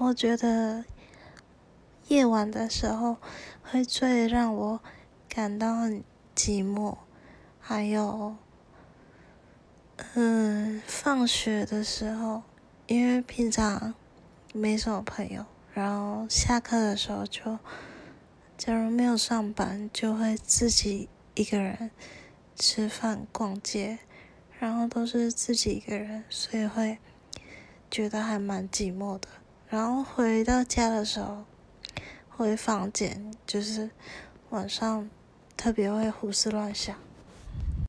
我觉得夜晚的时候会最让我感到很寂寞，还有，嗯，放学的时候，因为平常没什么朋友，然后下课的时候就，假如没有上班，就会自己一个人吃饭、逛街，然后都是自己一个人，所以会觉得还蛮寂寞的。然后回到家的时候，回房间就是晚上特别会胡思乱想。